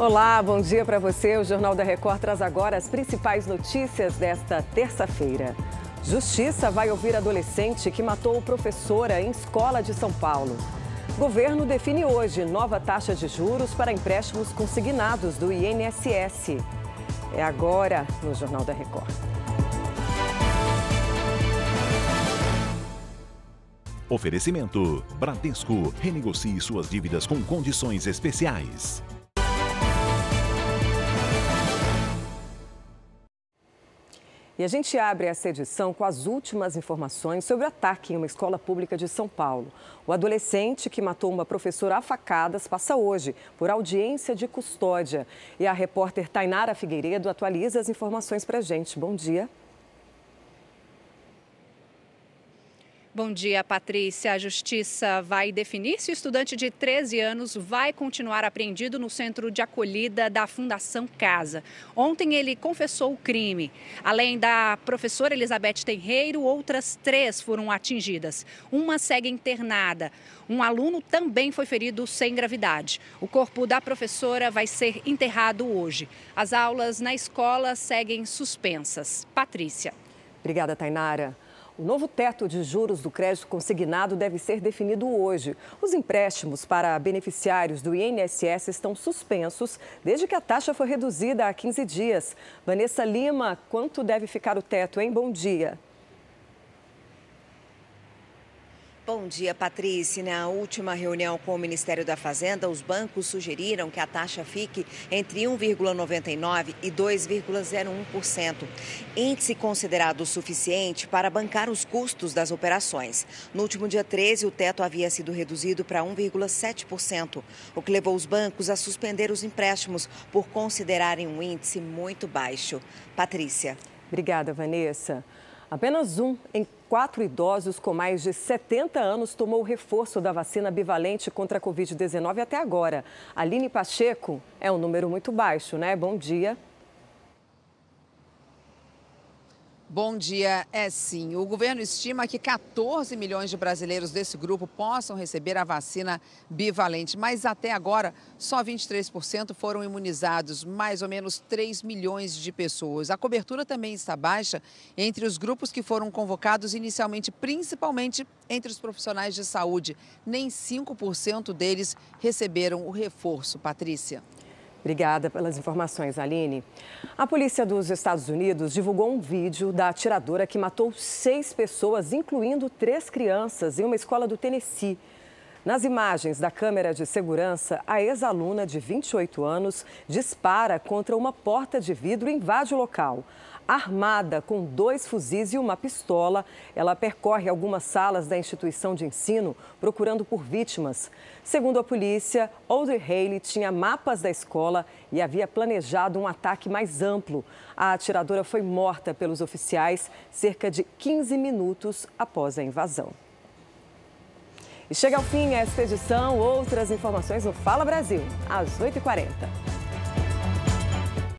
Olá, bom dia para você. O Jornal da Record traz agora as principais notícias desta terça-feira. Justiça vai ouvir adolescente que matou professora em escola de São Paulo. Governo define hoje nova taxa de juros para empréstimos consignados do INSS. É agora no Jornal da Record. Oferecimento: Bradesco. Renegocie suas dívidas com condições especiais. E a gente abre essa edição com as últimas informações sobre o ataque em uma escola pública de São Paulo. O adolescente que matou uma professora a facadas passa hoje por audiência de custódia. E a repórter Tainara Figueiredo atualiza as informações para a gente. Bom dia. Bom dia, Patrícia. A Justiça vai definir se o estudante de 13 anos vai continuar apreendido no centro de acolhida da Fundação Casa. Ontem ele confessou o crime. Além da professora Elizabeth Tenreiro, outras três foram atingidas. Uma segue internada. Um aluno também foi ferido sem gravidade. O corpo da professora vai ser enterrado hoje. As aulas na escola seguem suspensas. Patrícia. Obrigada, Tainara. O novo teto de juros do crédito consignado deve ser definido hoje. Os empréstimos para beneficiários do INSS estão suspensos desde que a taxa foi reduzida há 15 dias. Vanessa Lima, quanto deve ficar o teto, hein? Bom dia. Bom dia, Patrícia. Na última reunião com o Ministério da Fazenda, os bancos sugeriram que a taxa fique entre 1,99% e 2,01%, índice considerado suficiente para bancar os custos das operações. No último dia 13, o teto havia sido reduzido para 1,7%, o que levou os bancos a suspender os empréstimos por considerarem um índice muito baixo. Patrícia. Obrigada, Vanessa. Apenas um em quatro idosos com mais de 70 anos tomou o reforço da vacina bivalente contra a Covid-19 até agora. Aline Pacheco é um número muito baixo, né? Bom dia. Bom dia. É sim. O governo estima que 14 milhões de brasileiros desse grupo possam receber a vacina bivalente, mas até agora só 23% foram imunizados, mais ou menos 3 milhões de pessoas. A cobertura também está baixa entre os grupos que foram convocados inicialmente, principalmente entre os profissionais de saúde. Nem 5% deles receberam o reforço. Patrícia. Obrigada pelas informações, Aline. A polícia dos Estados Unidos divulgou um vídeo da atiradora que matou seis pessoas, incluindo três crianças, em uma escola do Tennessee. Nas imagens da câmera de segurança, a ex-aluna de 28 anos dispara contra uma porta de vidro e invade o local. Armada com dois fuzis e uma pistola, ela percorre algumas salas da instituição de ensino procurando por vítimas. Segundo a polícia, Audrey Haley tinha mapas da escola e havia planejado um ataque mais amplo. A atiradora foi morta pelos oficiais cerca de 15 minutos após a invasão. E chega ao fim esta edição. Outras informações no Fala Brasil, às 8h40.